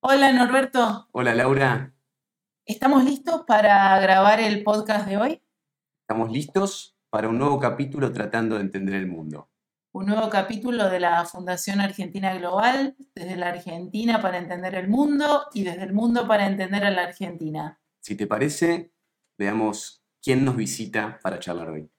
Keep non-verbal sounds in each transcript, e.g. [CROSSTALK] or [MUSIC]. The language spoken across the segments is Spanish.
Hola Norberto, Hola Laura, ¿estamos listos para grabar el podcast de hoy? estamos listos para un nuevo capítulo tratando de entender el mundo. Un nuevo capítulo de la Fundación Argentina Global, desde la Argentina para entender el mundo y desde el mundo para entender a la Argentina. Si te parece, veamos quién nos visita para charlar hoy.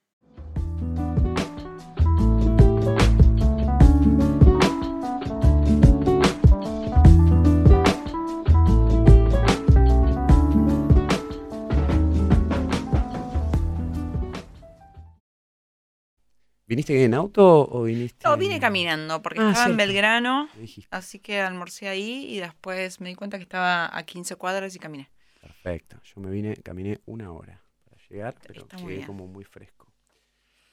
¿Viniste en auto o viniste...? No, vine caminando porque Ah, estaba en. Belgrano, así que almorcé ahí y después me di cuenta que estaba a 15 cuadras y caminé. Perfecto, yo me vine, caminé una hora para llegar, pero Está llegué como muy fresco.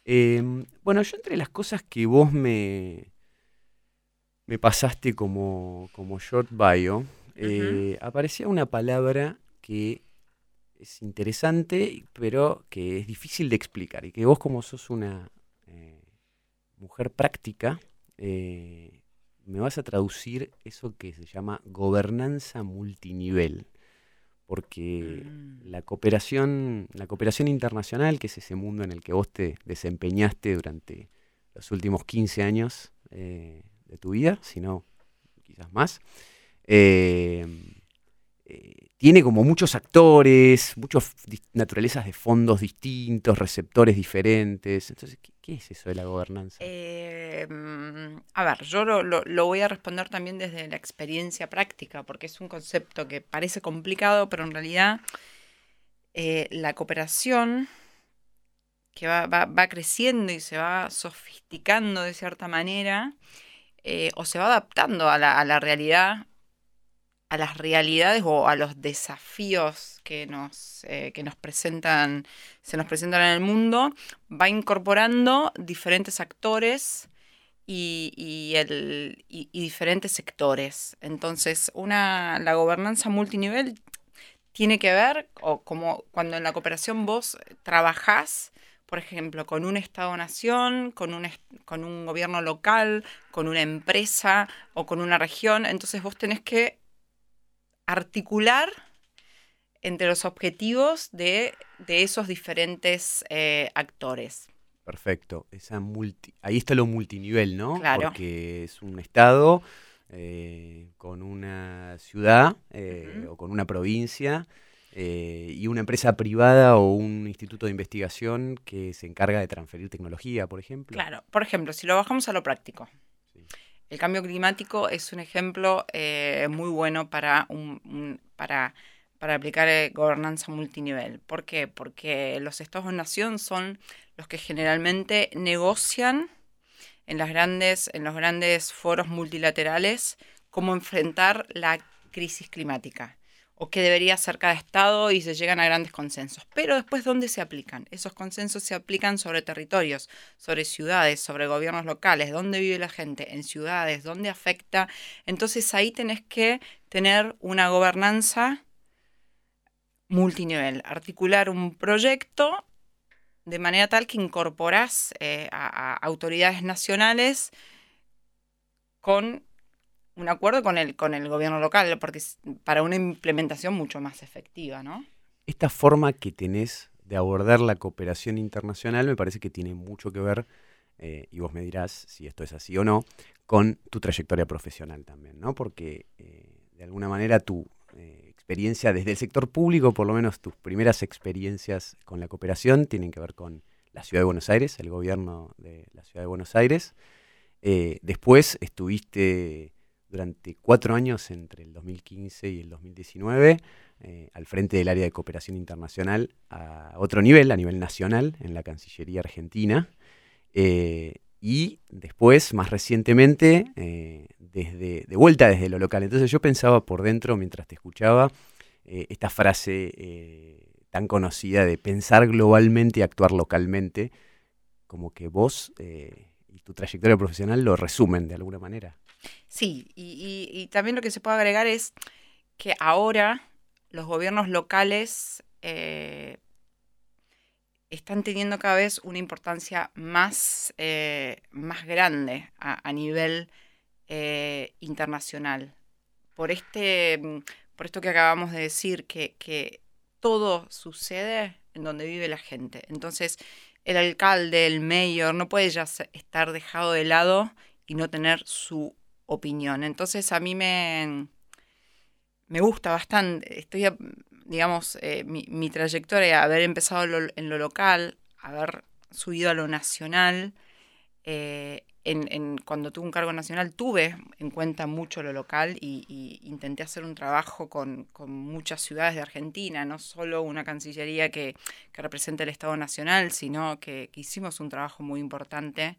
Em, bueno, yo entre las cosas que vos me, me pasaste como, como short bio, eh, aparecía una palabra que es interesante, pero que es difícil de explicar y que vos como sos una mujer práctica, eh, me vas a traducir eso que se llama gobernanza multinivel. Porque Mm. la cooperación, la cooperación internacional, que es ese mundo en el que vos te desempeñaste durante los últimos 15 años eh, de tu vida, si no quizás más, eh, eh, tiene como muchos actores, muchas naturalezas de fondos distintos, receptores diferentes. Entonces, ¿qué, es eso de la gobernanza? Eh, mm, a ver, yo lo, lo- lo voy a responder también desde la experiencia práctica, porque es un concepto que parece complicado, pero en realidad eh, la cooperación que va, va- va creciendo y se va sofisticando de cierta manera, eh, o se va adaptando a la, a la realidad, a las realidades o a los desafíos que nos, eh, que nos presentan, se nos presentan en el mundo, va incorporando diferentes actores y, y diferentes sectores. Entonces, una, la gobernanza multinivel tiene que ver, o como cuando en la cooperación vos trabajás, por ejemplo, con un Estado-nación, con un, con un gobierno local, con una empresa o con una región, entonces vos tenés que articular entre los objetivos de, de esos diferentes eh, actores. Perfecto. Esa multi, ahí está lo multinivel, ¿no? Claro. Porque es un estado eh, con una ciudad eh, o con una provincia eh, y una empresa privada o un instituto de investigación que se encarga de transferir tecnología, por ejemplo. Claro, por ejemplo, si lo bajamos a lo práctico. El cambio climático es un ejemplo eh, muy bueno para, un, un- para, aplicar eh, gobernanza multinivel. ¿Por qué? Porque los estados-nación son los que generalmente negocian en, las grandes, en los grandes foros multilaterales cómo enfrentar la crisis climática o qué debería hacer cada estado y se llegan a grandes consensos. Pero después, ¿dónde se aplican? Esos consensos se aplican sobre territorios, sobre ciudades, sobre gobiernos locales, dónde vive la gente, en ciudades, dónde afecta. Entonces ahí tenés que tener una gobernanza multinivel, articular un proyecto de manera tal que incorporás eh, a autoridades nacionales con un acuerdo con el, con el gobierno local, porque es para una implementación mucho más efectiva, ¿no? Esta forma que tenés de abordar la cooperación internacional me parece que tiene mucho que ver, eh, y vos me dirás si esto es así o no, con tu trayectoria profesional también, ¿no? Porque eh, de alguna manera tu eh, experiencia desde el sector público, por lo menos tus primeras experiencias con la cooperación, tienen que ver con la Ciudad de Buenos Aires, el gobierno de la Ciudad de Buenos Aires. Después estuviste durante cuatro años entre el 2015 y el 2019 eh, al frente del área de cooperación internacional a otro nivel, a nivel nacional, en la Cancillería Argentina. Eh, y después, más recientemente, eh, desde, de vuelta desde lo local. Entonces yo pensaba por dentro, mientras te escuchaba, esta frase tan conocida de pensar globalmente y actuar localmente, como que vos y tu trayectoria profesional lo resumen de alguna manera. Sí, y, y- también lo que se puede agregar es que ahora los gobiernos locales eh, están teniendo cada vez una importancia más, eh, más grande a, a nivel eh, internacional. por este, mm, por esto que acabamos de decir, que, que todo sucede en donde vive la gente. Entonces, el alcalde, el mayor, no puede ya estar dejado de lado y no tener su opinión. Entonces, a mí me, me gusta bastante. Estoy, digamos, eh, mi, mi, trayectoria, haber empezado en lo local, haber subido a lo nacional. Eh, en, cuando tuve un cargo nacional tuve en cuenta mucho lo local y, intenté hacer un trabajo con, muchas ciudades de Argentina, no solo una cancillería que, que representa el Estado Nacional, sino que, hicimos un trabajo muy importante.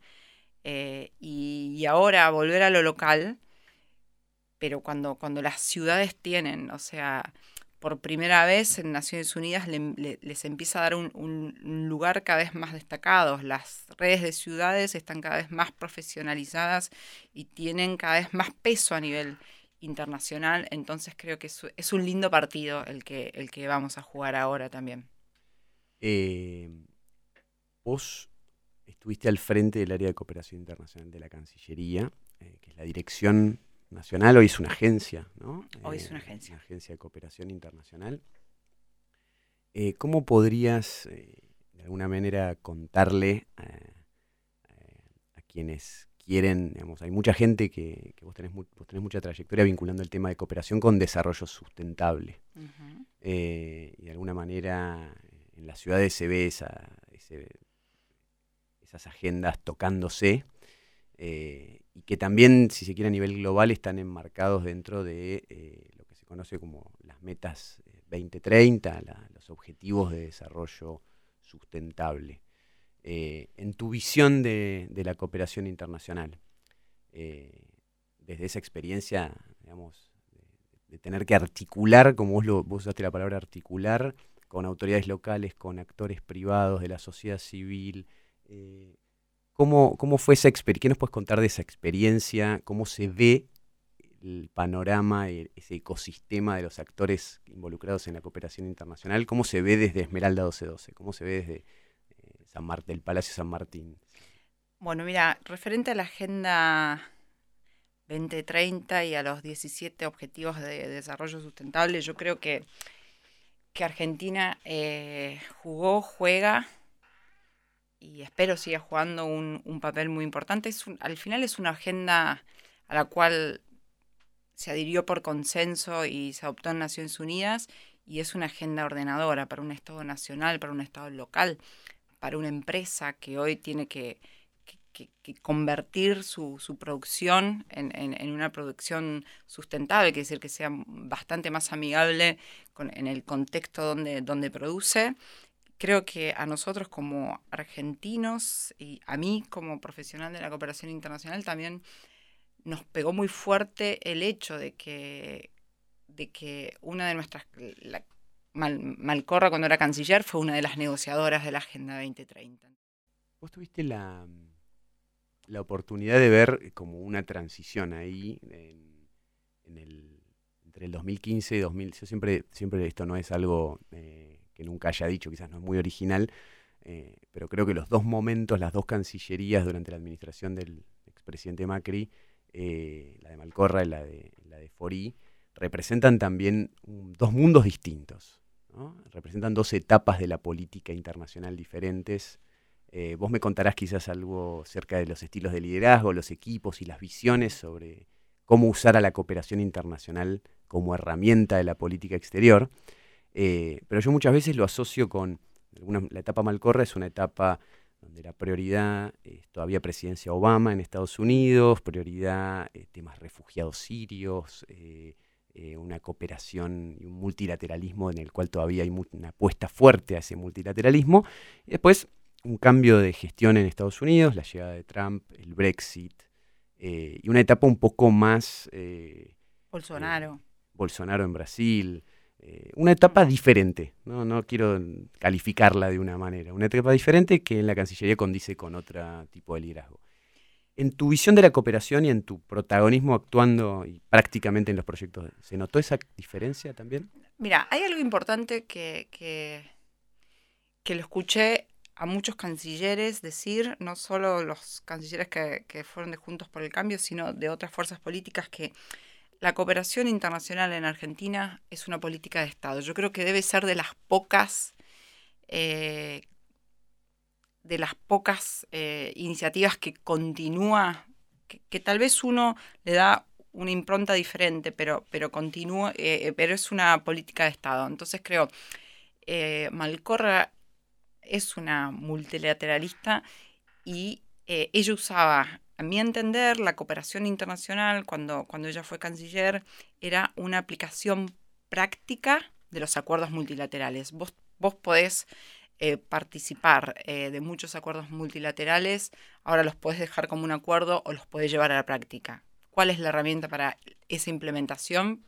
Eh, y, ahora volver a lo local, pero cuando, cuando las ciudades tienen, o sea, por primera vez en Naciones Unidas les empieza a dar un, lugar cada vez más destacado. Las redes de ciudades están cada vez más profesionalizadas y tienen cada vez más peso a nivel internacional. Entonces creo que es, un lindo partido el que, el que vamos a jugar ahora también. Eh, vos estuviste al frente del área de cooperación internacional de la Cancillería, eh, que es la dirección nacional, hoy es una agencia, ¿no? Hoy es una eh, agencia. Una agencia de cooperación internacional. Eh, ¿Cómo podrías, de alguna manera, contarle a quienes quieren, digamos, hay mucha gente que, vos, tenés mucha trayectoria vinculando el tema de cooperación con desarrollo sustentable. y de alguna manera en las ciudades se ve esa, agendas tocándose eh, y que también, si se quiere a nivel global, están enmarcados dentro de eh, lo que se conoce como las metas 2030, eh, los objetivos de desarrollo sustentable. en tu visión de, la cooperación internacional, desde esa experiencia, digamos, de, tener que articular, como vos, lo, vos usaste la palabra articular, con autoridades locales, con actores privados de la sociedad civil, ¿Cómo, fue esa experiencia? ¿Qué nos puedes contar de esa experiencia? ¿Cómo se ve el panorama, ese ecosistema de los actores involucrados en la cooperación internacional? ¿Cómo se ve desde Esmeralda 1212? ¿Cómo se ve desde eh, San Martín, el Palacio San Martín? Bueno, mira, referente a la Agenda 2030 y a los 17 Objetivos de Desarrollo Sustentable, yo creo que, que Argentina eh, jugó, juega y espero siga jugando un, papel muy importante. Es al final es una agenda a la cual se adhirió por consenso y se adoptó en Naciones Unidas y es una agenda ordenadora para un Estado nacional, para un Estado local, para una empresa que hoy tiene que, convertir su, producción en, una producción sustentable, que decir que sea bastante más amigable en el contexto donde, donde produce creo que a nosotros como argentinos y a mí como profesional de la cooperación internacional también nos pegó muy fuerte el hecho de que, de que una de nuestras, Malcorra cuando era canciller fue una de las negociadoras de la Agenda 2030. Vos tuviste la, la oportunidad de ver como una transición ahí en, el, entre el 2015 y 2000. Yo siempre, siempre esto no es algo... Eh, que nunca haya dicho, quizás no es muy original, eh, pero creo que los dos momentos, las dos cancillerías durante la administración del expresidente Macri, eh, la de Malcorra y la de, la de Forí, representan también dos mundos distintos, representan dos etapas de la política internacional diferentes. Eh, vos me contarás quizás algo acerca de los estilos de liderazgo, los equipos y las visiones sobre cómo usar a la cooperación internacional como herramienta de la política exterior. Eh, pero yo muchas veces lo asocio con, la etapa Malcorra es una etapa donde la prioridad es todavía presidencia Obama en Estados Unidos, prioridad eh, temas refugiados sirios, eh, una cooperación y un multilateralismo en el cual todavía hay una apuesta fuerte a ese multilateralismo. Y después un cambio de gestión en Estados Unidos, la llegada de Trump, el Brexit, y una etapa un poco más... Bolsonaro. Bolsonaro en Brasil. Eh, una etapa diferente, ¿no? no quiero calificarla de una manera, una etapa diferente que en la Cancillería condice con otro tipo de liderazgo. En tu visión de la cooperación y en tu protagonismo actuando y prácticamente en los proyectos, ¿se notó esa diferencia también? Mira, hay algo importante que, que, que lo escuché a muchos cancilleres decir, no solo los cancilleres que, que fueron de Juntos por el Cambio, sino de otras fuerzas políticas que la cooperación internacional en Argentina es una política de Estado. Yo creo que debe ser de las pocas, eh, de las pocas eh, iniciativas que continúa, que, tal vez uno le da una impronta diferente, pero, pero continúa, eh, pero es una política de Estado. Entonces creo, Malcorra es una multilateralista y ella usaba a mi entender, la cooperación internacional, cuando, cuando ella fue canciller, era una aplicación práctica de los acuerdos multilaterales. Vos, vos podés eh, participar eh, de muchos acuerdos multilaterales, ahora los podés dejar como un acuerdo o los podés llevar a la práctica. ¿Cuál es la herramienta para esa implementación?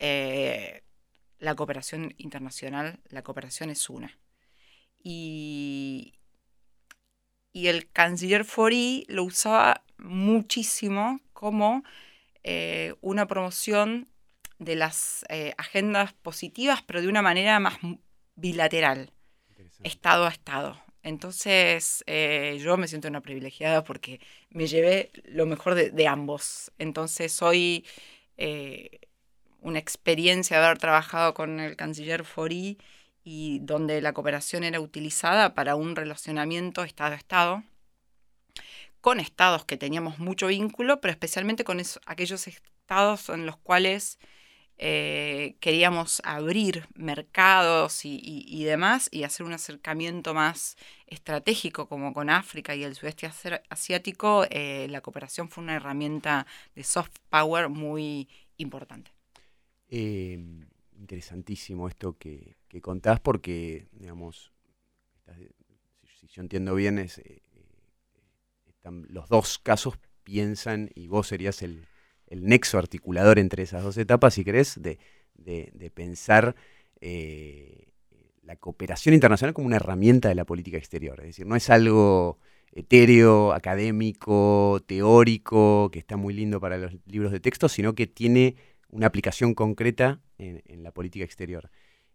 Eh, la cooperación internacional, la cooperación es una. Y, y el canciller Fori lo usaba muchísimo como eh, una promoción de las eh, agendas positivas, pero de una manera más bilateral, Estado a Estado. Entonces eh, yo me siento una privilegiada porque me llevé lo mejor de, de ambos. Entonces hoy una experiencia de haber trabajado con el canciller Fori y donde la cooperación era utilizada para un relacionamiento Estado a Estado, con estados que teníamos mucho vínculo, pero especialmente con aquellos estados en los cuales eh, queríamos abrir mercados y, demás y hacer un acercamiento más estratégico como con África y el sudeste asiático, eh, la cooperación fue una herramienta de soft power muy importante. Em, interesantísimo esto que, contás porque, digamos, si, yo entiendo bien, es, eh, eh, los dos casos piensan y vos serías el, nexo articulador entre esas dos etapas, si querés, de, pensar eh, la cooperación internacional como una herramienta de la política exterior. Es decir, no es algo etéreo, académico, teórico, que está muy lindo para los libros de texto, sino que tiene una aplicación concreta en, la política exterior.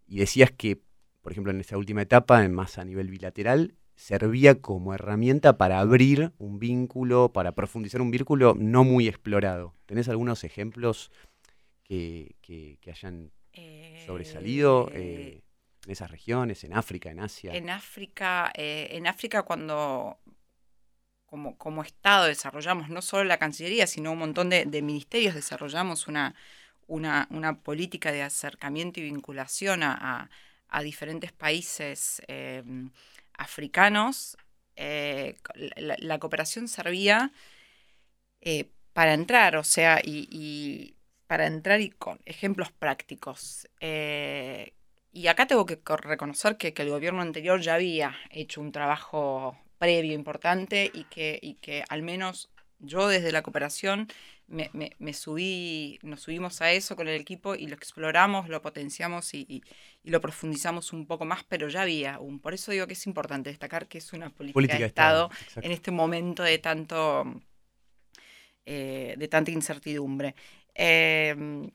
Y decías que, por ejemplo, en esta última etapa, más a nivel bilateral, servía como herramienta para abrir un vínculo, para profundizar un vínculo no muy explorado. ¿Tenés algunos ejemplos que, hayan sobresalido eh, en esas regiones, en África, en Asia? En África, eh, en África cuando como, como, Estado desarrollamos no solo la Cancillería, sino un montón de ministerios, desarrollamos una, una, política de acercamiento y vinculación a, diferentes países em, africanos, eh, la, cooperación servía eh, para entrar, o sea, y, para entrar y con ejemplos prácticos. Eh, y acá tengo que reconocer que, el gobierno anterior ya había hecho un trabajo previo importante y que, y que al menos yo desde la cooperación me, subí, nos subimos a eso con el equipo y lo exploramos, lo potenciamos y, lo profundizamos un poco más, pero ya había un. Por eso digo que es importante destacar que es una política, de Estado, en este momento de tanto eh, de tanta incertidumbre. Em,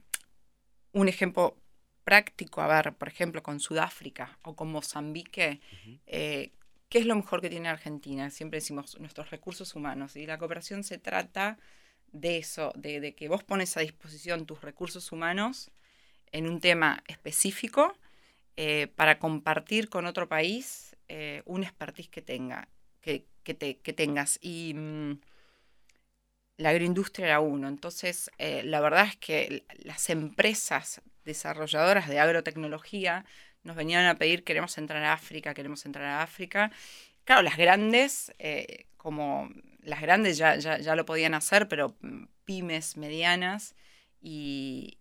un ejemplo práctico, a ver, por ejemplo, con Sudáfrica o con Mozambique, eh, ¿qué es lo mejor que tiene Argentina? Siempre decimos nuestros recursos humanos y la cooperación se trata de eso, de, que vos pones a disposición tus recursos humanos en un tema específico eh, para compartir con otro país eh, un expertise que tenga, que, que tengas. Y mm, la agroindustria era uno. Entonces, eh, la verdad es que las empresas desarrolladoras de agrotecnología nos venían a pedir queremos entrar a África, queremos entrar a África. Claro, las grandes, como las grandes ya, ya, lo podían hacer, pero mm, pymes medianas y,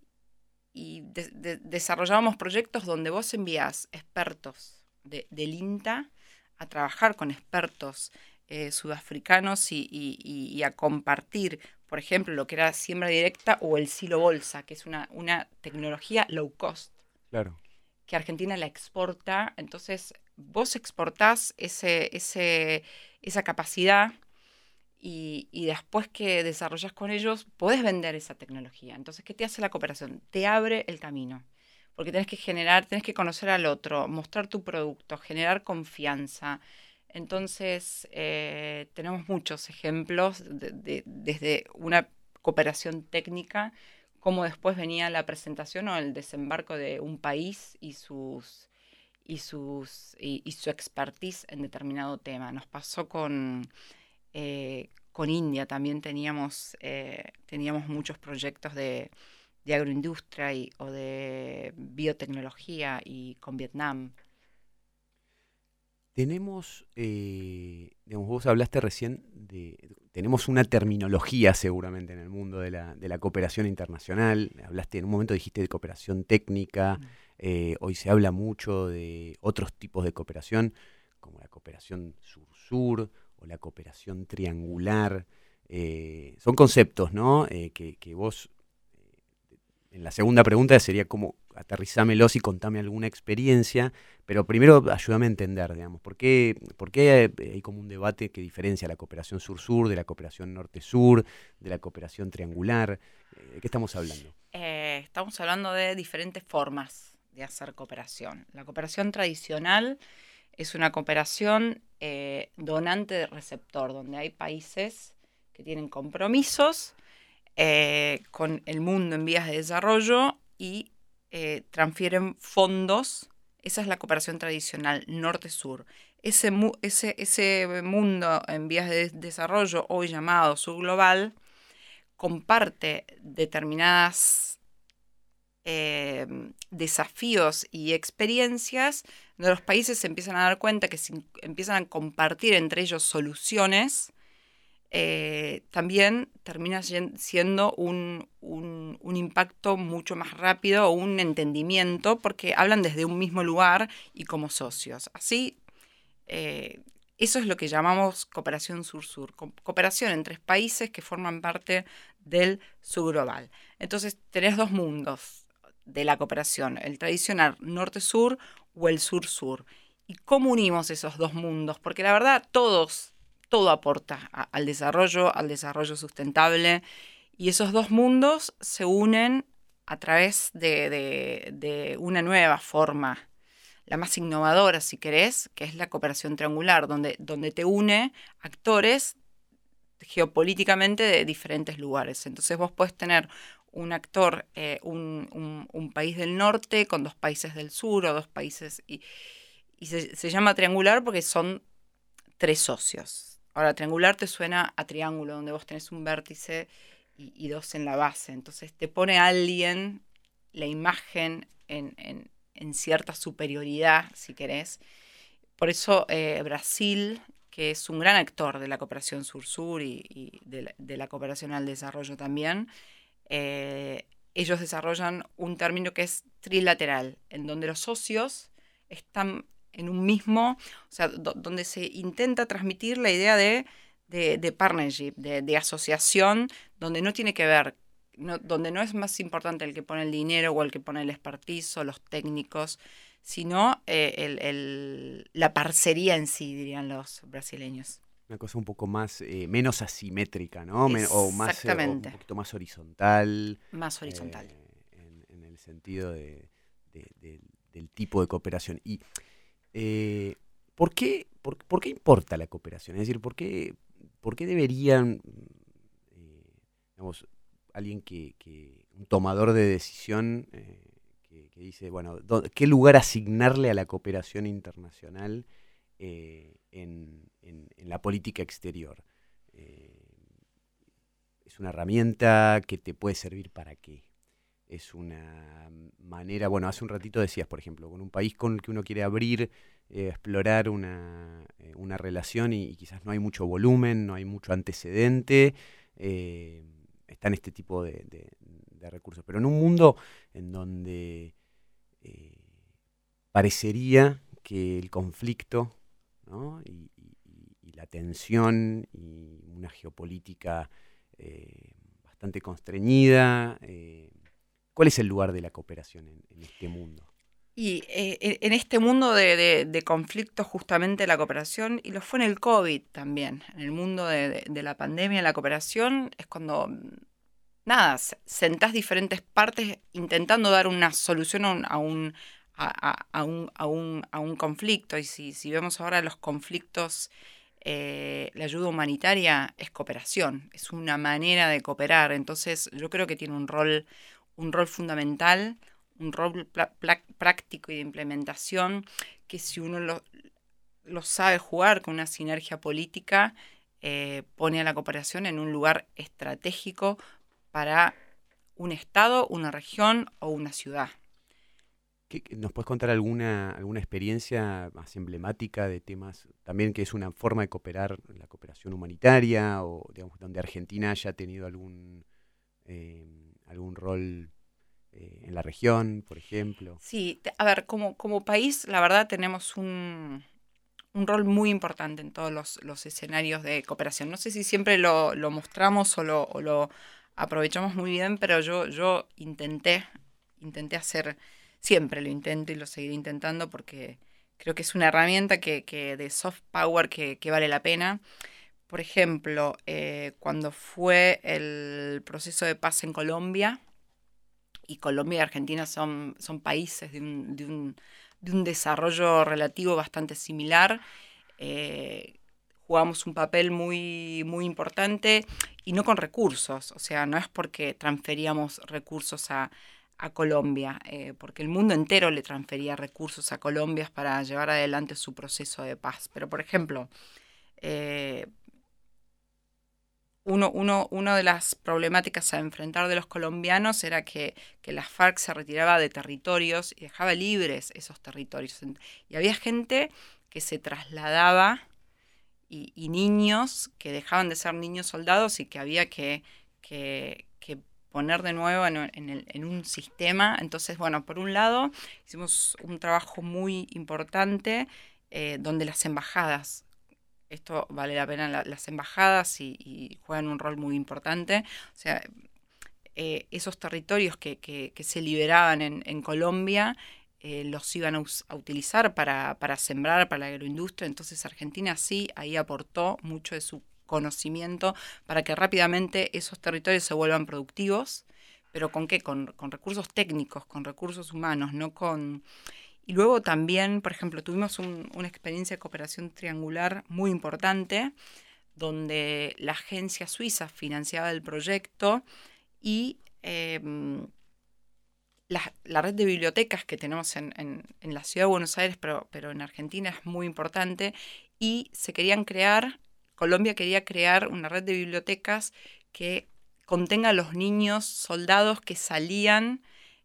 desarrollábamos proyectos donde vos envías expertos del INTA a trabajar con expertos eh, sudafricanos y, a compartir, por ejemplo, lo que era siembra directa o el silo bolsa, que es una, una tecnología low cost. Claro. Que Argentina la exporta. Entonces, vos exportás ese, esa capacidad y, después que desarrollas con ellos, puedes vender esa tecnología. Entonces, ¿qué te hace la cooperación? Te abre el camino. Porque tienes que generar, tienes que conocer al otro, mostrar tu producto, generar confianza. Entonces, eh, tenemos muchos ejemplos desde una cooperación técnica cómo después venía la presentación o el desembarco de un país y sus y sus y, su expertise en determinado tema. Nos pasó con eh, con India también teníamos eh, teníamos muchos proyectos de, de agroindustria y, o de biotecnología y con Vietnam. Tenemos, eh, digamos, vos hablaste recién de, tenemos una terminología seguramente en el mundo de la, de la cooperación internacional, hablaste en un momento dijiste de cooperación técnica, mm. Eh, hoy se habla mucho de otros tipos de cooperación, como la cooperación sur-sur o la cooperación triangular, eh, son conceptos, ¿no? que, que vos en la segunda pregunta sería como aterrizámelos y contame alguna experiencia, pero primero ayúdame a entender, digamos, ¿por qué, por qué hay como un debate que diferencia la cooperación sur-sur de la cooperación norte-sur, de la cooperación triangular? Eh, ¿De qué estamos hablando? Eh, estamos hablando de diferentes formas de hacer cooperación. La cooperación tradicional es una cooperación eh, donante-receptor, donde hay países que tienen compromisos eh, con el mundo en vías de desarrollo y eh, transfieren fondos. Esa es la cooperación tradicional norte-sur. Ese, ese, mundo en vías de desarrollo, hoy llamado subglobal, comparte determinadas eh, desafíos y experiencias donde los países se empiezan a dar cuenta que si empiezan a compartir entre ellos soluciones, eh, también termina siendo un, impacto mucho más rápido o un entendimiento porque hablan desde un mismo lugar y como socios. Así, eh, eso es lo que llamamos cooperación sur-sur, cooperación entre países que forman parte del subglobal. Entonces, tenés dos mundos de la cooperación, el tradicional norte-sur o el sur-sur. ¿Y cómo unimos esos dos mundos? Porque la verdad, todos todo aporta al desarrollo, al desarrollo sustentable. Y esos dos mundos se unen a través de, una nueva forma, la más innovadora, si querés, que es la cooperación triangular, donde, donde te une actores geopolíticamente de diferentes lugares. Entonces vos puedes tener un actor, eh, un, país del norte con dos países del sur o dos países, y, se llama triangular porque son tres socios. Ahora, triangular te suena a triángulo, donde vos tenés un vértice y, dos en la base. Entonces te pone alguien la imagen en, cierta superioridad, si querés. Por eso eh, Brasil, que es un gran actor de la cooperación sur-sur y, de, la, cooperación al desarrollo también, eh, ellos desarrollan un término que es trilateral, en donde los socios están en un mismo, o sea, donde se intenta transmitir la idea de, de, partnership, de, asociación, donde no tiene que ver, donde no es más importante el que pone el dinero o el que pone el expertise o los técnicos, sino eh, el, la parcería en sí, dirían los brasileños. Una cosa un poco más, eh, menos asimétrica, ¿no? o más, eh, un poquito más horizontal. Más horizontal. En, el sentido de, del tipo de cooperación. Y eh, ¿por, qué, por, qué importa la cooperación? Es decir, ¿por qué, por qué deberían, eh, digamos, alguien que, un tomador de decisión eh, que, dice, bueno, ¿qué lugar asignarle a la cooperación internacional en, la política exterior? ¿Es una herramienta que te puede servir para qué? es una manera, bueno, hace un ratito decías, por ejemplo, con un país con el que uno quiere abrir, eh, explorar una, eh, una relación y, quizás no hay mucho volumen, no hay mucho antecedente, eh, están este tipo de, recursos. Pero en un mundo en donde parecería que el conflicto y, la tensión y una geopolítica bastante constreñida, ¿Cuál es el lugar de la cooperación en, este mundo? Y eh, en este mundo de, conflictos, justamente la cooperación, y lo fue en el COVID también, en el mundo de, la pandemia, la cooperación es cuando, nada, sentás diferentes partes intentando dar una solución a un, a un, a un, conflicto. Y si, si, vemos ahora los conflictos, eh, la ayuda humanitaria es cooperación, es una manera de cooperar. Entonces yo creo que tiene un rol un rol fundamental, un rol práctico y de implementación, que si uno lo, lo sabe jugar con una sinergia política, eh, pone a la cooperación en un lugar estratégico para un estado, una región o una ciudad. ¿Nos puedes contar alguna, alguna experiencia más emblemática de temas, también que es una forma de cooperar, la cooperación humanitaria, o digamos, donde Argentina haya tenido algún, eh, algún rol eh, en la región, por ejemplo? Sí, a ver, como, como país, la verdad tenemos un, un rol muy importante en todos los, escenarios de cooperación. No sé si siempre lo, mostramos o lo, aprovechamos muy bien, pero yo, yo intenté, intenté hacer, siempre lo intento y lo seguiré intentando porque creo que es una herramienta que, de soft power que, vale la pena. Por ejemplo, eh, cuando fue el proceso de paz en Colombia, y Colombia y Argentina son, son países de un de un desarrollo relativo bastante similar. Eh, jugamos un papel muy, muy importante y no con recursos, o sea, no es porque transferíamos recursos a, Colombia, eh, porque el mundo entero le transfería recursos a Colombia para llevar adelante su proceso de paz. Pero, por ejemplo, eh, uno, uno, una de las problemáticas a enfrentar de los colombianos era que, que las FARC se retiraba de territorios y dejaba libres esos territorios. Y había gente que se trasladaba y, niños que dejaban de ser niños soldados y que había que, que, poner de nuevo en, en, un sistema. Entonces, bueno, por un lado, hicimos un trabajo muy importante eh, donde las embajadas esto vale la pena las embajadas y, juegan un rol muy importante. O sea, eh, esos territorios que, se liberaban en, Colombia eh, los iban a, utilizar para, sembrar, para la agroindustria. Entonces Argentina sí ahí aportó mucho de su conocimiento para que rápidamente esos territorios se vuelvan productivos. ¿Pero con qué? con recursos técnicos, con recursos humanos, no con y luego también, por ejemplo, tuvimos una experiencia de cooperación triangular muy importante, donde la agencia suiza financiaba el proyecto y em, la, red de bibliotecas que tenemos en, la ciudad de Buenos Aires, pero, pero en Argentina es muy importante, y se querían crear, Colombia quería crear una red de bibliotecas que contenga a los niños soldados que salían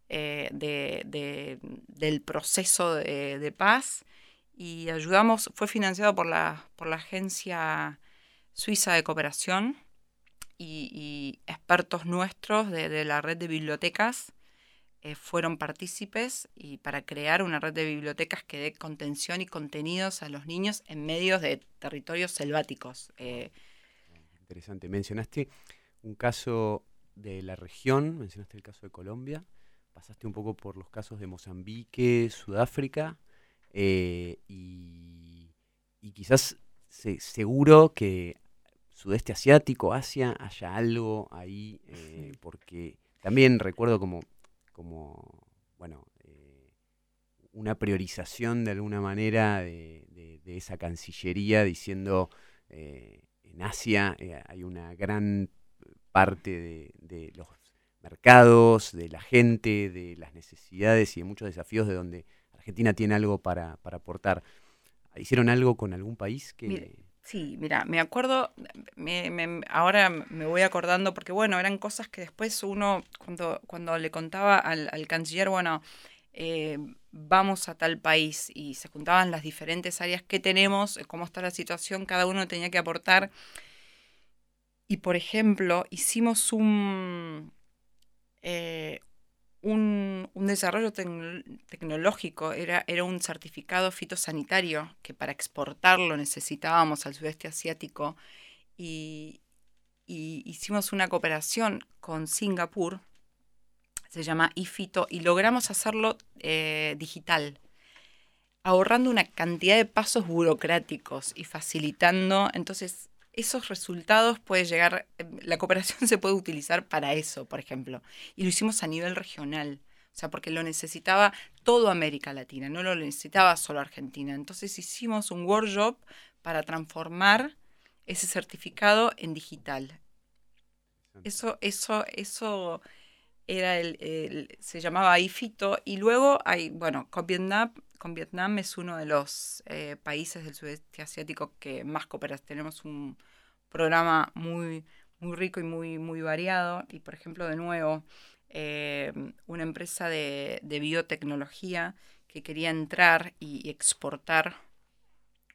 eh, de, del proceso de, paz y ayudamos, fue financiado por la, por la Agencia Suiza de Cooperación y, expertos nuestros de, la red de bibliotecas eh, fueron partícipes y para crear una red de bibliotecas que dé contención y contenidos a los niños en medios de territorios selváticos. Eh. Interesante. Mencionaste un caso de la región, mencionaste el caso de Colombia pasaste un poco por los casos de Mozambique, Sudáfrica, eh, y, quizás seguro que sudeste asiático, Asia, haya algo ahí, [LAUGHS] porque también recuerdo como, como bueno, eh, una priorización de alguna manera de, esa cancillería diciendo en Asia hay una gran parte de los mercados, de la gente, de las necesidades y de muchos desafíos de donde Argentina tiene algo para, aportar. ¿Hicieron algo con algún país que... sí, mira, me acuerdo, ahora me voy acordando porque bueno, eran cosas que después uno, cuando, cuando le contaba al, canciller, bueno, eh, vamos a tal país y se juntaban las diferentes áreas que tenemos, cómo está la situación, cada uno tenía que aportar. Y por ejemplo, hicimos un, eh, un, desarrollo tecnológico, era, era un certificado fitosanitario que para exportarlo necesitábamos al sudeste asiático y, hicimos una cooperación con Singapur, se llama iFito, y logramos hacerlo eh, digital ahorrando una cantidad de pasos burocráticos y facilitando, entonces esos resultados puede llegar, eh, la cooperación [LAUGHS] se puede utilizar para eso, por ejemplo. Y lo hicimos a nivel regional, o sea, porque lo necesitaba toda América Latina, no lo necesitaba solo Argentina. Entonces hicimos un workshop para transformar ese certificado en digital. Eso, eso, eso era el, se llamaba IFITO y luego hay, bueno, con Vietnam, con Vietnam es uno de los eh, países del sudeste asiático que más cooperas. Tenemos un programa muy, muy rico y muy, muy variado y, por ejemplo, de nuevo, eh, una empresa de, biotecnología que quería entrar y, exportar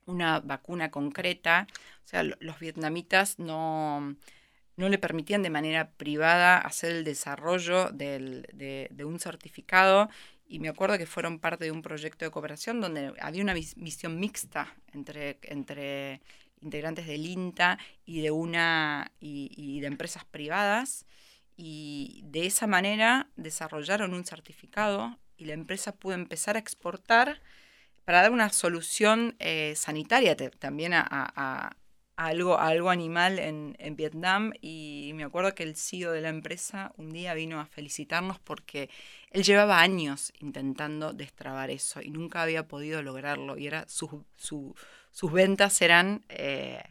una vacuna concreta. O sea, los vietnamitas no, no le permitían de manera privada hacer el desarrollo de, un certificado. Y me acuerdo que fueron parte de un proyecto de cooperación donde había una visión mixta entre, entre integrantes del INTA y de una y de empresas privadas. Y de esa manera desarrollaron un certificado y la empresa pudo empezar a exportar para dar una solución eh, sanitaria también a, algo, algo animal en, Vietnam y me acuerdo que el CEO de la empresa un día vino a felicitarnos porque él llevaba años intentando destrabar eso y nunca había podido lograrlo y era sus ventas eran eh,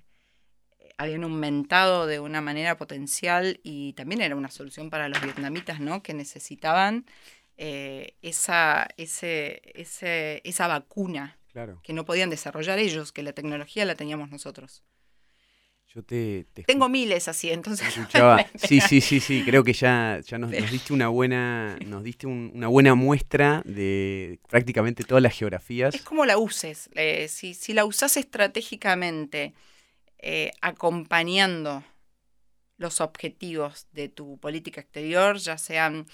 habían aumentado de una manera potencial y también era una solución para los vietnamitas, ¿no? Que necesitaban eh, esa, ese, ese, esa vacuna que no podían desarrollar ellos, que la tecnología la teníamos nosotros. Yo te, Tengo miles así, entonces. [LAUGHS] sí, sí, sí, sí. Creo que ya, ya nos, diste una buena, nos diste una buena muestra de prácticamente todas las geografías. Es como la uses. Eh, si, si la usas estratégicamente eh, acompañando los objetivos de tu política exterior, ya sean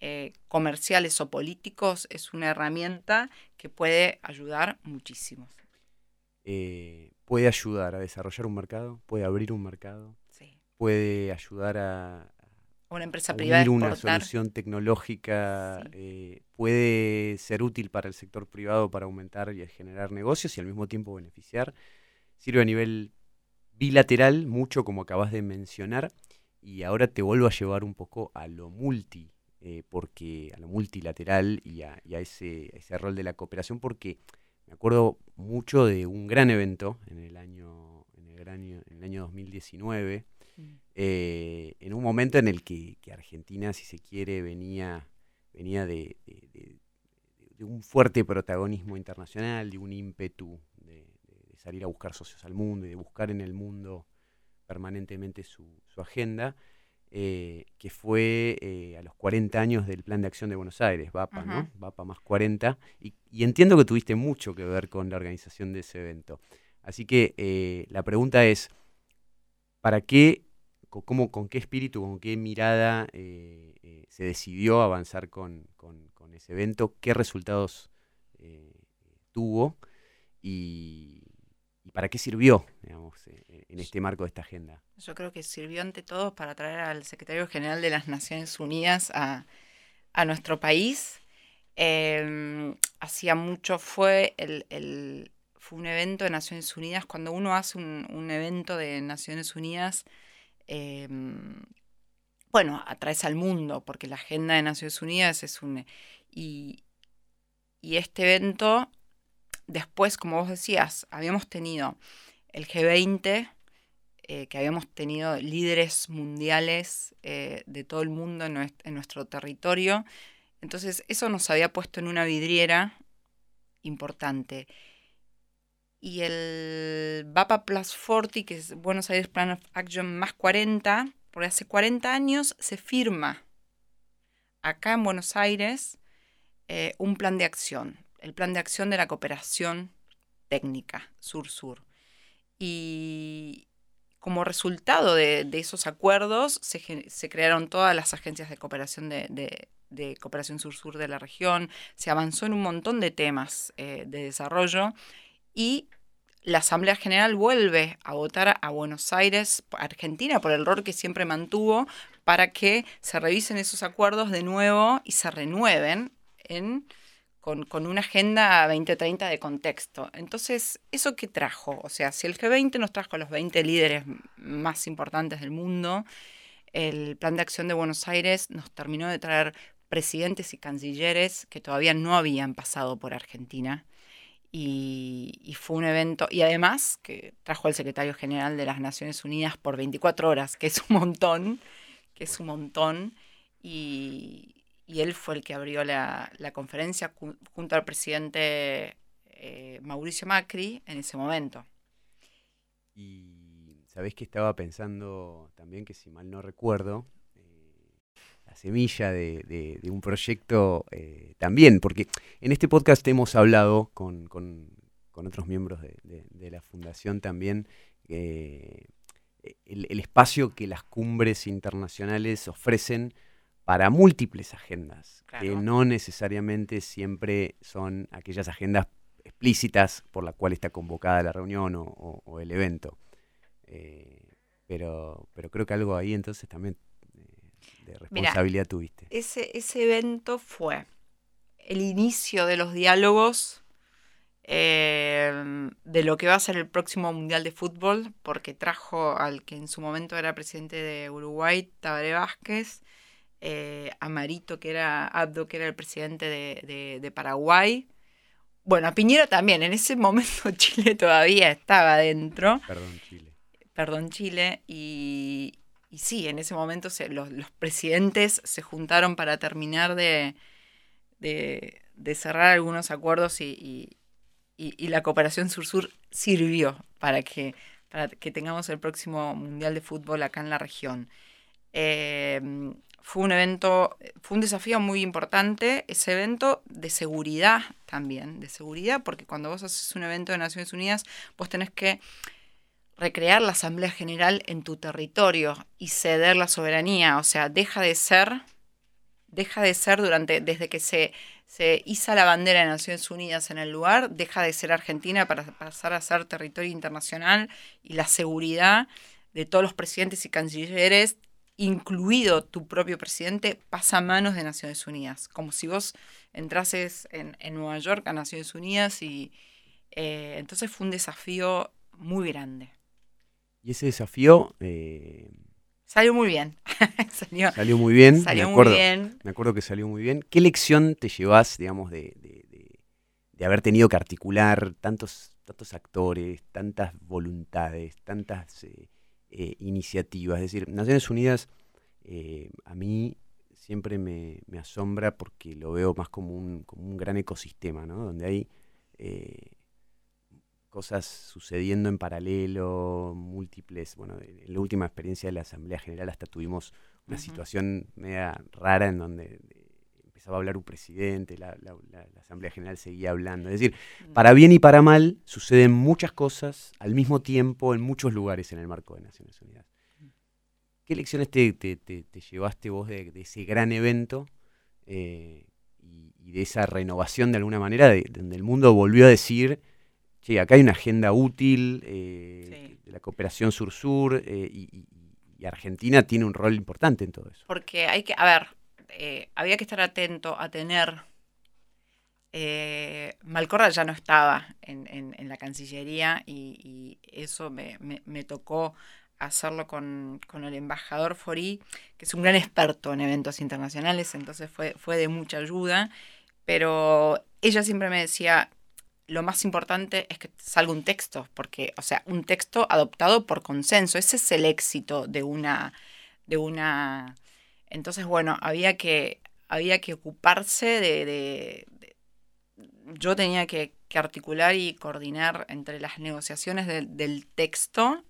eh, comerciales o políticos, es una herramienta que puede ayudar muchísimo. Eh, puede ayudar a desarrollar un mercado, puede abrir un mercado, puede ayudar a, una empresa privada una solución tecnológica, puede ser útil para el sector privado para aumentar y generar negocios y al mismo tiempo beneficiar. Sirve a nivel bilateral, mucho como acabas de mencionar, y ahora te vuelvo a llevar un poco a lo multi, eh, porque a lo multilateral y a, ese, ese, rol de la cooperación, porque me acuerdo mucho de un gran evento en el año, en el, año, en el año 2019, mm. eh, en un momento en el que, Argentina, si se quiere, venía, venía de, de un fuerte protagonismo internacional, de un ímpetu salir a buscar socios al mundo y de buscar en el mundo permanentemente su, agenda, eh, que fue eh, a los 40 años del Plan de Acción de Buenos Aires, VAPA, ¿no? VAPA más 40, y, entiendo que tuviste mucho que ver con la organización de ese evento. Así que eh, la pregunta es, ¿para qué, cómo, con qué espíritu, con qué mirada se decidió avanzar con, con, ese evento? ¿Qué resultados tuvo? Y, y para qué sirvió, digamos, eh, eh, en este marco de esta agenda. Yo creo que sirvió ante todo para traer al secretario general de las Naciones Unidas a, nuestro país. Em, hacía mucho fue el, fue un evento de Naciones Unidas. Cuando uno hace un, evento de Naciones Unidas, em, bueno, atraes al mundo, porque la agenda de Naciones Unidas es un... Y, y este evento Después, como vos decías, habíamos tenido el G20, eh, que habíamos tenido líderes mundiales eh, de todo el mundo en nuestro, territorio. Entonces, eso nos había puesto en una vidriera importante. Y el BAPA Plus 40, que es Buenos Aires Plan of Action más 40, porque hace 40 años se firma acá en Buenos Aires eh, un plan de acción el plan de acción de la cooperación técnica sur-sur. Y como resultado de, esos acuerdos se, crearon todas las agencias de cooperación de, cooperación sur-sur de la región, se avanzó en un montón de temas eh, de desarrollo y la Asamblea General vuelve a votar a Buenos Aires, Argentina, por el rol que siempre mantuvo, para que se revisen esos acuerdos de nuevo y se renueven en con, una agenda 2030 de contexto. Entonces, ¿eso qué trajo? O sea, si el G20 nos trajo a los 20 líderes más importantes del mundo, el Plan de Acción de Buenos Aires nos terminó de traer presidentes y cancilleres que todavía no habían pasado por Argentina. Y, y, fue un evento, y además que trajo al secretario general de las Naciones Unidas por 24 horas, que es un montón, que es un montón. y, él fue el que abrió la, conferencia junto al presidente eh, Mauricio Macri en ese momento. Y sabés que estaba pensando también que si mal no recuerdo, la semilla de, un proyecto también, porque en este podcast hemos hablado con, otros miembros de, la fundación también el, espacio que las cumbres internacionales ofrecen para múltiples agendas, que no necesariamente siempre son aquellas agendas explícitas por la cual está convocada la reunión o, el evento. Eh, pero, pero creo que algo ahí entonces también eh, de responsabilidad tuviste. Ese, ese evento fue el inicio de los diálogos eh, de lo que va a ser el próximo Mundial de Fútbol, porque trajo al que en su momento era presidente de Uruguay, Tabaré Vázquez, eh, a Marito, que era Abdo, que era el presidente de, Paraguay. Bueno, a Piñero también, en ese momento [LAUGHS] Chile todavía estaba dentro. Perdón, Chile. Perdón, Chile. Y, sí, en ese momento los, presidentes se juntaron para terminar de, de, cerrar algunos acuerdos y, y, la cooperación sur-sur sirvió para que, para que tengamos el próximo Mundial de Fútbol acá en la región. Em, fue un evento, fue un desafío muy importante, ese evento de seguridad también, de seguridad, porque cuando vos haces un evento de Naciones Unidas, vos tenés que recrear la Asamblea General en tu territorio y ceder la soberanía, o sea, deja de ser, deja de ser durante, desde que se se iza la bandera de Naciones Unidas en el lugar, deja de ser Argentina para pasar a ser territorio internacional y la seguridad de todos los presidentes y cancilleres, incluido tu propio presidente, pasa a manos de Naciones Unidas. Como si vos entrases en, Nueva York a Naciones Unidas y eh, entonces fue un desafío muy grande. Y ese desafío eh, Salió muy bien. [LAUGHS] salió, muy bien. Salió me acuerdo, muy bien. Me acuerdo que salió muy bien. ¿Qué lección te llevas, digamos, de, haber tenido que articular tantos, tantos actores, tantas voluntades, tantas eh, eh, iniciativas? Es decir, Naciones Unidas eh, a mí siempre me, asombra porque lo veo más como un, como un gran ecosistema, ¿no? Donde hay cosas sucediendo en paralelo, múltiples. Bueno, en la última experiencia de la Asamblea General hasta tuvimos una situación media rara en donde empezaba a hablar un presidente, la, Asamblea General seguía hablando. Es decir, mm. para bien y para mal suceden muchas cosas al mismo tiempo en muchos lugares en el marco de Naciones Unidas. Mm. ¿Qué lecciones te, llevaste vos de, ese gran evento eh, y, de esa renovación de alguna manera, de, donde el mundo volvió a decir Sí, acá hay una agenda útil eh, de la cooperación sur-sur eh, y, Argentina tiene un rol importante en todo eso. Porque hay que, a ver, eh, había que estar atento a tener. Malcorra ya no estaba en, la Cancillería y, eso me, tocó hacerlo con, el embajador Forí, que es un gran experto en eventos internacionales, entonces fue, fue de mucha ayuda. Pero ella siempre me decía, lo más importante es que salga un texto, porque, o sea, un texto adoptado por consenso. Ese es el éxito de una. de una. Entonces, bueno, había que. había que ocuparse de. yo tenía que, articular y coordinar entre las negociaciones del texto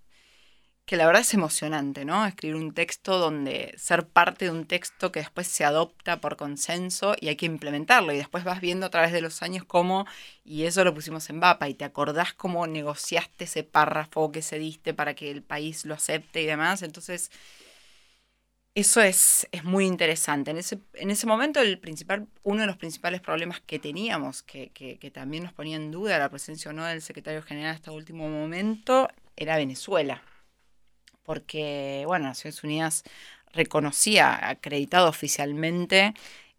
que la verdad es emocionante, ¿no? Escribir un texto donde ser parte de un texto que después se adopta por consenso y hay que implementarlo. Y después vas viendo a través de los años cómo, y eso lo pusimos en VAPA, y te acordás cómo negociaste ese párrafo que se diste para que el país lo acepte y demás. Entonces, eso es, es muy interesante. En ese, en ese momento, el principal, uno de los principales problemas que teníamos, que, que, que también nos ponía en duda la presencia o no del secretario general hasta último momento, era Venezuela porque, bueno, Naciones Unidas reconocía, acreditado oficialmente,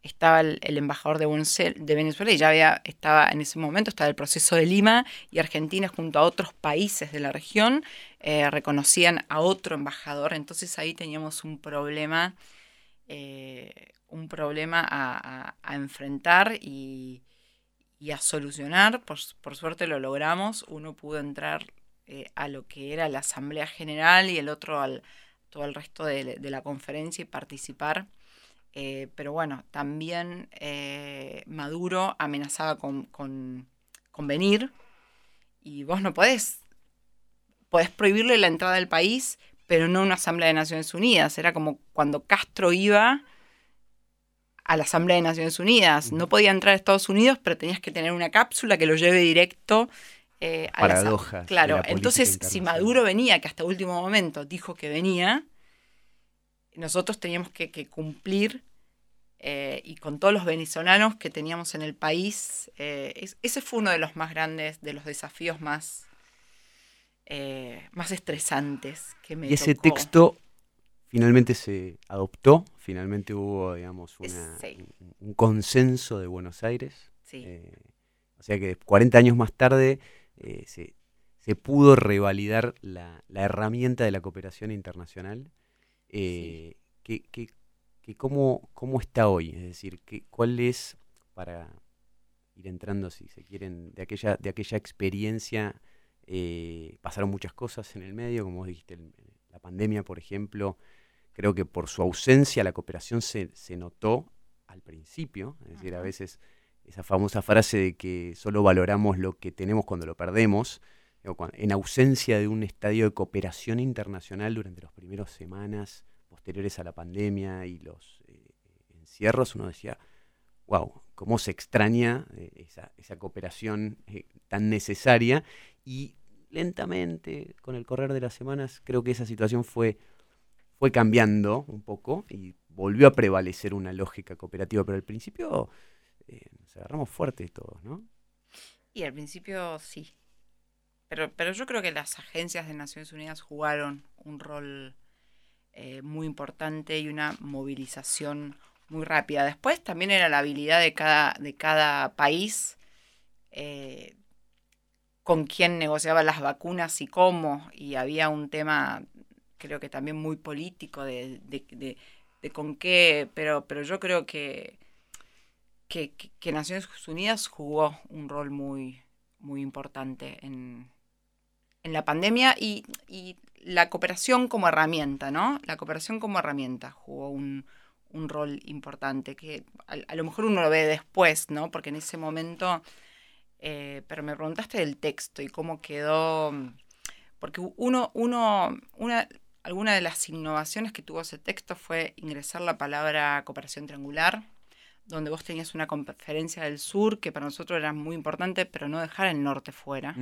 estaba el, embajador de, Venezuela y ya había, estaba en ese momento, estaba el proceso de Lima y Argentina junto a otros países de la región eh, reconocían a otro embajador, entonces ahí teníamos un problema, eh, un problema a, enfrentar y, a solucionar, por, por suerte lo logramos, uno pudo entrar eh, a lo que era la Asamblea General y el otro al todo el resto de, la conferencia y participar Eh, pero bueno, también eh, Maduro amenazaba con, con, con, venir y vos no podés, podés prohibirle la entrada del país, pero no una Asamblea de Naciones Unidas. Era como cuando Castro iba a la Asamblea de Naciones Unidas. No podía entrar a Estados Unidos, pero tenías que tener una cápsula que lo lleve directo eh, a Paradojas. Claro, entonces si Maduro venía, que hasta último momento dijo que venía, nosotros teníamos que, cumplir eh, y con todos los venezolanos que teníamos en el país, eh, ese fue uno de los más grandes, de los desafíos más, más estresantes que me Y ese texto finalmente se adoptó, finalmente hubo, digamos, un, consenso de Buenos Aires. Eh, o sea que 40 años más tarde eh, se, pudo revalidar la, herramienta de la cooperación internacional. Eh, que, cómo, está hoy? Es decir, que, ¿cuál es, para ir entrando, si se quieren, de aquella, de aquella experiencia, pasaron muchas cosas en el medio, como vos dijiste, la pandemia, por ejemplo, Creo que por su ausencia la cooperación se, notó al principio, es decir, a veces esa famosa frase de que solo valoramos lo que tenemos cuando lo perdemos, en ausencia de un estadio de cooperación internacional durante las primeras semanas posteriores a la pandemia y los eh, encierros, uno decía, wow, cómo se extraña eh, esa, cooperación eh, tan necesaria y lentamente, con el correr de las semanas, creo que esa situación fue fue cambiando un poco y volvió a prevalecer una lógica cooperativa, pero al principio nos agarramos fuertes todos, ¿no? Y al principio sí. Pero, pero yo creo que las agencias de Naciones Unidas jugaron un rol eh, muy importante y una movilización muy rápida. Después también era la habilidad de cada, de cada país eh, con quién negociaba las vacunas y cómo. Y había un tema creo que también muy político de, con qué, pero, pero yo creo que, que, Naciones Unidas jugó un rol muy, muy importante en, la pandemia y, la cooperación como herramienta, ¿no? La cooperación como herramienta jugó un, rol importante, que a, lo mejor uno lo ve después, ¿no? Porque en ese momento, eh, pero me preguntaste del texto y cómo quedó, porque uno, uno, una, Alguna de las innovaciones que tuvo ese texto fue ingresar la palabra cooperación triangular, donde vos tenías una conferencia del sur que para nosotros era muy importante, pero no dejar el norte fuera.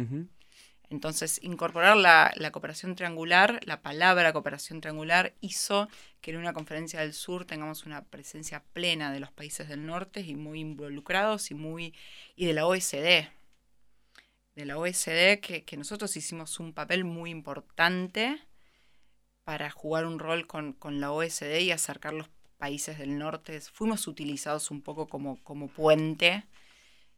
Entonces, incorporar la, cooperación triangular, la palabra cooperación triangular, hizo que en una conferencia del sur tengamos una presencia plena de los países del norte y muy involucrados y muy y de la OSD. De la OSD, que, nosotros hicimos un papel muy importante para jugar un rol con, la OSD y acercar los países del norte. Fuimos utilizados un poco como, como puente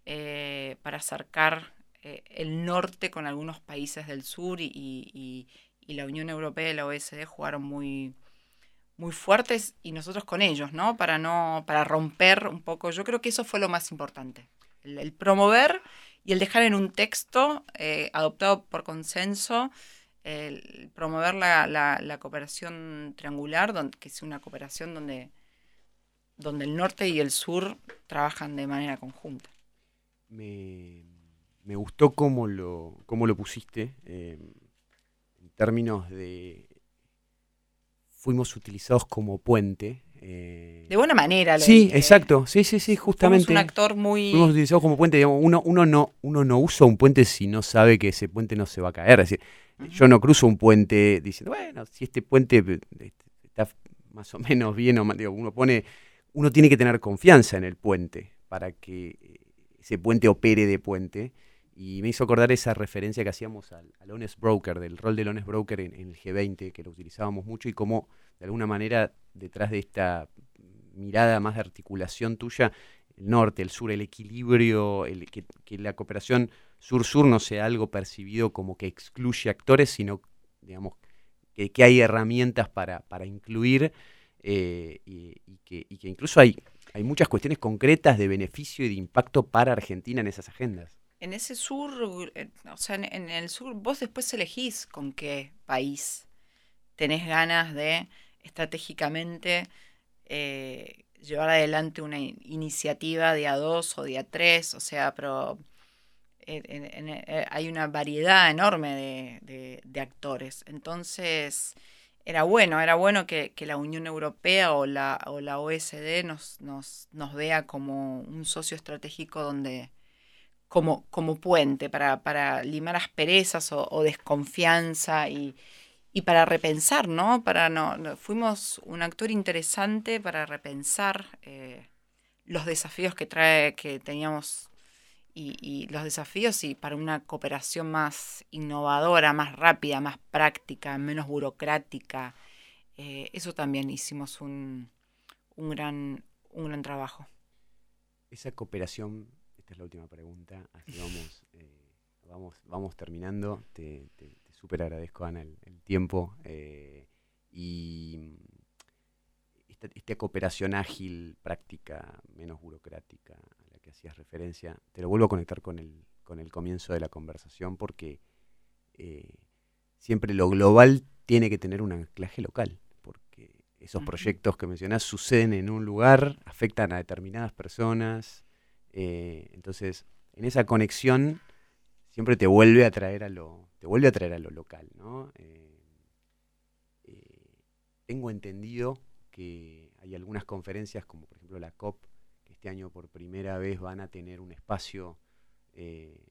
eh, para acercar eh, el norte con algunos países del sur y, la Unión Europea y la OSD jugaron muy, muy fuertes y nosotros con ellos, ¿no? Para no, para romper un poco. Yo creo que eso fue lo más importante. El, promover y el dejar en un texto eh, adoptado por consenso el promover la, la, cooperación triangular, donde, que es una cooperación donde, donde el norte y el sur trabajan de manera conjunta. Me, gustó cómo lo, cómo lo pusiste, eh, en términos de fuimos utilizados como puente. Eh, de buena manera. Lo sí, exacto. Sí, sí, sí, justamente. Fuimos un actor muy... Fuimos utilizados como puente. uno, uno, no, uno no usa un puente si no sabe que ese puente no se va a caer. Es decir, yo no cruzo un puente diciendo, bueno, si este puente este, está más o menos bien o mal, uno pone, uno tiene que tener confianza en el puente para que eh, ese puente opere de puente. Y me hizo acordar esa referencia que hacíamos al, honest broker, del rol del honest broker en, el G20, que lo utilizábamos mucho y cómo de alguna manera detrás de esta mirada más de articulación tuya, el norte, el sur, el equilibrio, el, que, que la cooperación sur-sur no sea algo percibido como que excluye actores, sino, digamos, que, hay herramientas para, incluir eh, y, que, incluso hay, hay muchas cuestiones concretas de beneficio y de impacto para Argentina en esas agendas. En ese sur, eh, o sea, en, el sur, vos después elegís con qué país tenés ganas de estratégicamente eh, llevar adelante una iniciativa de a dos o de a tres, o sea, pero eh, hay una variedad enorme de, actores. Entonces, era bueno, era bueno que, la Unión Europea o la, o la OSD nos, nos, nos, vea como un socio estratégico donde, como, como puente para, para limar asperezas o, o desconfianza y, y, para repensar, ¿no? Para no, fuimos un actor interesante para repensar eh, los desafíos que trae, que teníamos y, los desafíos y para una cooperación más innovadora, más rápida, más práctica, menos burocrática. Eh, eso también hicimos un, un, gran, un gran trabajo. Esa cooperación, esta es la última pregunta, así vamos, [LAUGHS] eh, vamos, vamos terminando. Te, te, súper agradezco, Ana, el, tiempo. Eh, y esta, esta cooperación ágil, práctica, menos burocrática, que hacías referencia, te lo vuelvo a conectar con el, con el comienzo de la conversación porque eh, siempre lo global tiene que tener un anclaje local, porque esos proyectos que mencionás suceden en un lugar, afectan a determinadas personas, eh, entonces en esa conexión siempre te vuelve a traer a lo, te vuelve a traer a lo local, ¿no? Eh, tengo entendido que hay algunas conferencias, como por ejemplo la COP, este año por primera vez van a tener un espacio eh,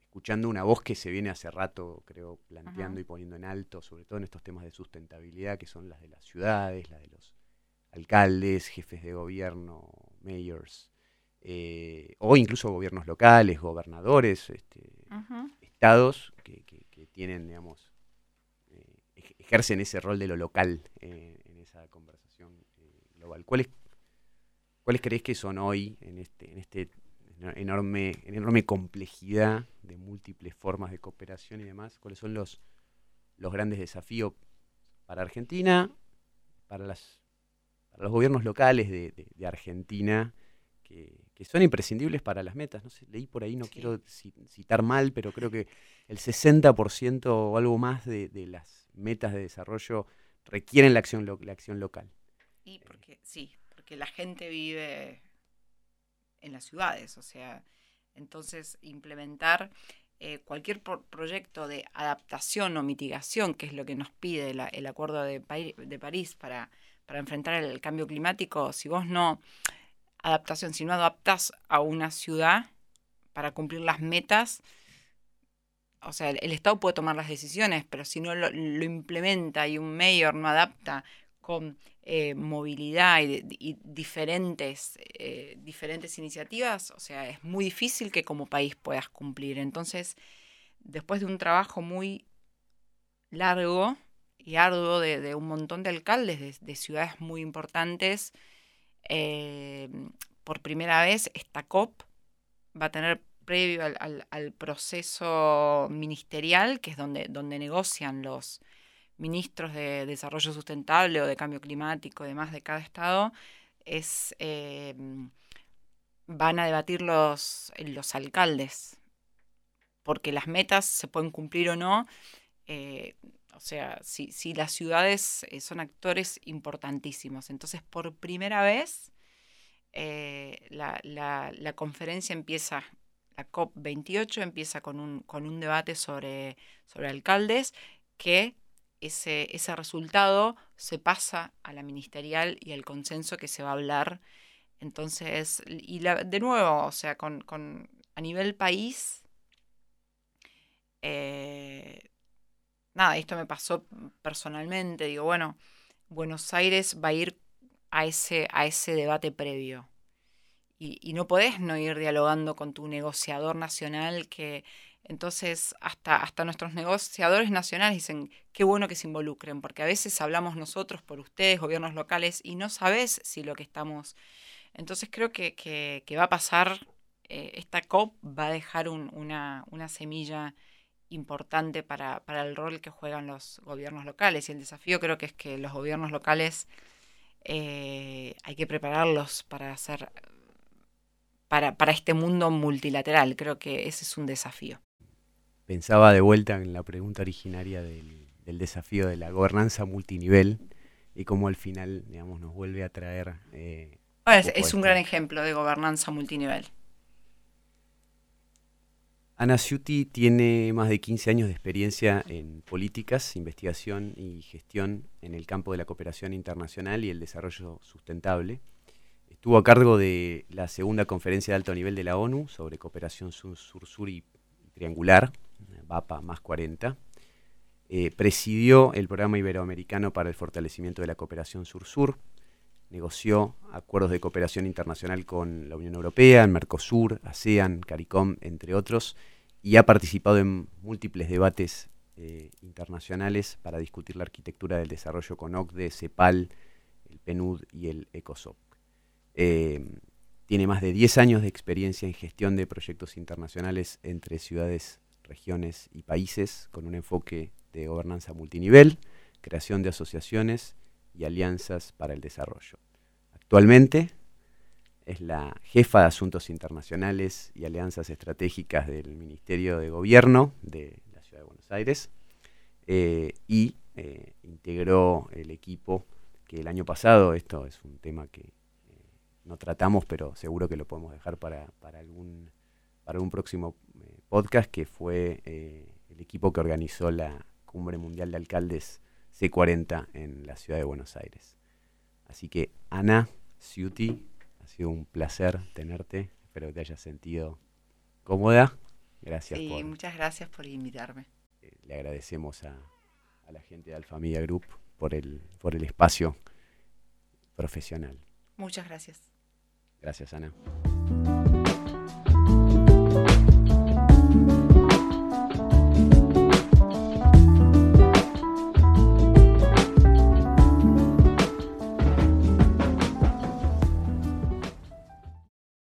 escuchando una voz que se viene hace rato, creo, planteando y poniendo en alto, sobre todo en estos temas de sustentabilidad, que son las de las ciudades, las de los alcaldes, jefes de gobierno, mayors, eh, o incluso gobiernos locales, gobernadores, este, estados que, tienen, digamos, eh, ejercen ese rol de lo local en esa conversación global. ¿Cuál es ¿Cuáles crees que son hoy en este, en este enorme, enorme complejidad de múltiples formas de cooperación y demás? ¿Cuáles son los, los grandes desafíos para Argentina, para, las, los gobiernos locales de, Argentina, que, son imprescindibles para las metas? No sé, leí por ahí, no quiero citar mal, pero creo que el 60% o algo más de, las metas de desarrollo requieren la acción, la acción local. Y porque, sí, que la gente vive en las ciudades, o sea, entonces implementar eh, cualquier proyecto de adaptación o mitigación, que es lo que nos pide el Acuerdo de, París para, para enfrentar el cambio climático, si vos no, adaptación, si no adaptas a una ciudad para cumplir las metas, o sea, el, Estado puede tomar las decisiones, pero si no lo, implementa y un mayor no adapta con eh, movilidad y, diferentes, eh, diferentes iniciativas, o sea, es muy difícil que como país puedas cumplir. Entonces, después de un trabajo muy largo y arduo de, un montón de alcaldes de, ciudades muy importantes, eh, por primera vez esta COP va a tener previo al, proceso ministerial, que es donde, donde negocian los, ministros de desarrollo sustentable o de cambio climático y demás de cada estado, es, eh, van a debatir los, los alcaldes, porque las metas se pueden cumplir o no. Eh, o sea, si, si, las ciudades eh, son actores importantísimos. Entonces, por primera vez, la, la, conferencia empieza, la COP28 empieza con un, con un debate sobre, sobre alcaldes que ese, ese resultado se pasa a la ministerial y al consenso que se va a hablar. Entonces, y de nuevo, o sea, con, con a nivel país, eh, nada, esto me pasó personalmente, digo, bueno, Buenos Aires va a ir a ese, a ese debate previo. Y, no podés no ir dialogando con tu negociador nacional que entonces, hasta, hasta nuestros negociadores nacionales dicen, qué bueno que se involucren, porque a veces hablamos nosotros por ustedes, gobiernos locales, y no sabes si lo que estamos... Entonces creo que, que, va a pasar, eh, esta COP va a dejar una, una, semilla importante para, para, el rol que juegan los gobiernos locales. Y el desafío creo que es que los gobiernos locales eh, hay que prepararlos para hacer... Para, para este mundo multilateral, creo que ese es un desafío pensaba de vuelta en la pregunta originaria del, desafío de la gobernanza multinivel y cómo al final, digamos, nos vuelve a traer... Eh, es, un gran ejemplo de gobernanza multinivel. Ana Ciuti tiene más de 15 años de experiencia en políticas, investigación y gestión en el campo de la cooperación internacional y el desarrollo sustentable. Estuvo a cargo de la segunda conferencia de alto nivel de la ONU sobre cooperación sur-sur y triangular, VAPA más 40. Eh, presidió el programa iberoamericano para el fortalecimiento de la cooperación sur-sur, negoció acuerdos de cooperación internacional con la Unión Europea, el Mercosur, ASEAN, CARICOM, entre otros, y ha participado en múltiples debates eh, internacionales para discutir la arquitectura del desarrollo con OCDE, CEPAL, el PNUD y el ECOSOC. Eh, tiene más de 10 años de experiencia en gestión de proyectos internacionales entre ciudades, regiones y países, con un enfoque de gobernanza multinivel, creación de asociaciones y alianzas para el desarrollo. Actualmente es la jefa de Asuntos Internacionales y Alianzas Estratégicas del Ministerio de Gobierno de la Ciudad de Buenos Aires eh, y eh, integró el equipo que el año pasado, esto es un tema que eh, no tratamos, pero seguro que lo podemos dejar para, para algún, para un próximo podcast, que fue el equipo que organizó la Cumbre Mundial de Alcaldes C40 en la ciudad de Buenos Aires. Así que Ana Ciuti, ha sido un placer tenerte. Espero que te hayas sentido cómoda. Gracias. Sí, muchas gracias por invitarme. Eh, le agradecemos a, a, la gente de Alfamilia Group por el, por el espacio profesional. Muchas gracias. Gracias, Ana.